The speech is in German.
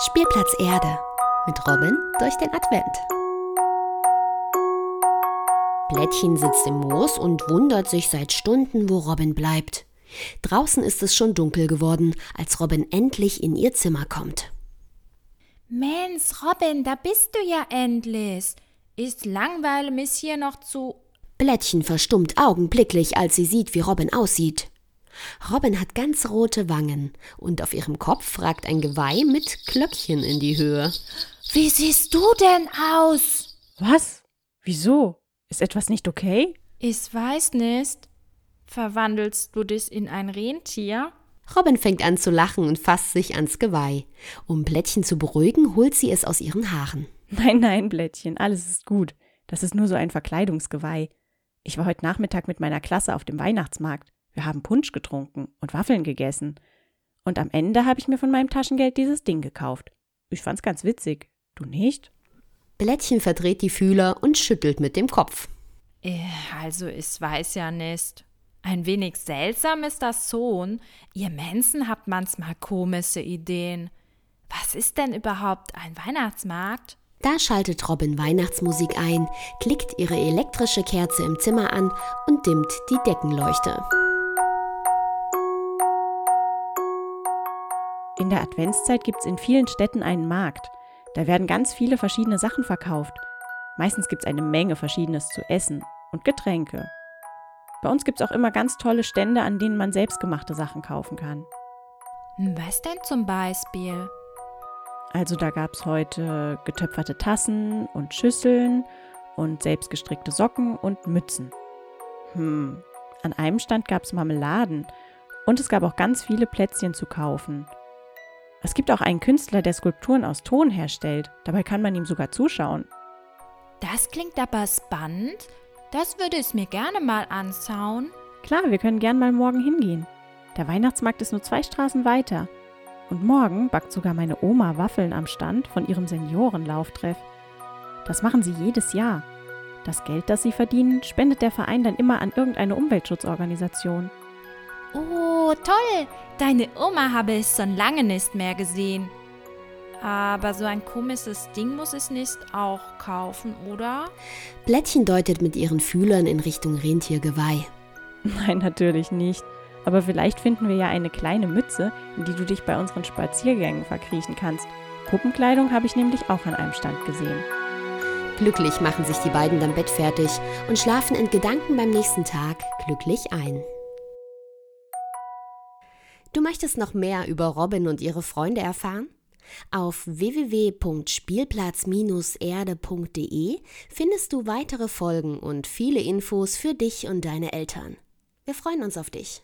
Spielplatz Erde mit Robin durch den Advent. Blättchen sitzt im Moos und wundert sich seit Stunden, wo Robin bleibt. Draußen ist es schon dunkel geworden, als Robin endlich in ihr Zimmer kommt. Mensch, Robin, da bist du ja endlich. Ist langweilig mich hier noch zu. Blättchen verstummt augenblicklich, als sie sieht, wie Robin aussieht. Robin hat ganz rote Wangen und auf ihrem Kopf ragt ein Geweih mit Glöckchen in die Höhe. Wie siehst du denn aus? Was? Wieso? Ist etwas nicht okay? Ich weiß nicht. Verwandelst du dich in ein Rentier? Robin fängt an zu lachen und fasst sich ans Geweih. Um Blättchen zu beruhigen, holt sie es aus ihren Haaren. Nein, nein, Blättchen, alles ist gut. Das ist nur so ein Verkleidungsgeweih. Ich war heute Nachmittag mit meiner Klasse auf dem Weihnachtsmarkt. Wir haben Punsch getrunken und Waffeln gegessen. Und am Ende habe ich mir von meinem Taschengeld dieses Ding gekauft. Ich fand's ganz witzig. Du nicht? Blättchen verdreht die Fühler und schüttelt mit dem Kopf. Äh, also, ich weiß ja nicht. Ein wenig seltsam ist das schon. Ihr Menschen habt manchmal komische Ideen. Was ist denn überhaupt ein Weihnachtsmarkt? Da schaltet Robin Weihnachtsmusik ein, klickt ihre elektrische Kerze im Zimmer an und dimmt die Deckenleuchte. In der Adventszeit gibt es in vielen Städten einen Markt. Da werden ganz viele verschiedene Sachen verkauft. Meistens gibt es eine Menge Verschiedenes zu essen und Getränke. Bei uns gibt es auch immer ganz tolle Stände, an denen man selbstgemachte Sachen kaufen kann. Was denn zum Beispiel? Also da gab es heute getöpferte Tassen und Schüsseln und selbstgestrickte Socken und Mützen. Hm, an einem Stand gab es Marmeladen und es gab auch ganz viele Plätzchen zu kaufen. Es gibt auch einen Künstler, der Skulpturen aus Ton herstellt. Dabei kann man ihm sogar zuschauen. Das klingt aber spannend. Das würde ich mir gerne mal anschauen. Klar, wir können gern mal morgen hingehen. Der Weihnachtsmarkt ist nur zwei Straßen weiter. Und morgen backt sogar meine Oma Waffeln am Stand von ihrem Seniorenlauftreff. Das machen sie jedes Jahr. Das Geld, das sie verdienen, spendet der Verein dann immer an irgendeine Umweltschutzorganisation. Oh, toll! Deine Oma habe ich schon lange nicht mehr gesehen. Aber so ein komisches Ding muss ich nicht auch kaufen, oder? Blättchen deutet mit ihren Fühlern in Richtung Rentiergeweih. Nein, natürlich nicht. Aber vielleicht finden wir ja eine kleine Mütze, in die du dich bei unseren Spaziergängen verkriechen kannst. Puppenkleidung habe ich nämlich auch an einem Stand gesehen. Glücklich machen sich die beiden dann bettfertig und schlafen in Gedanken beim nächsten Tag glücklich ein. Du möchtest noch mehr über Robin und ihre Freunde erfahren? Auf www.spielplatz-erde.de findest du weitere Folgen und viele Infos für dich und deine Eltern. Wir freuen uns auf dich.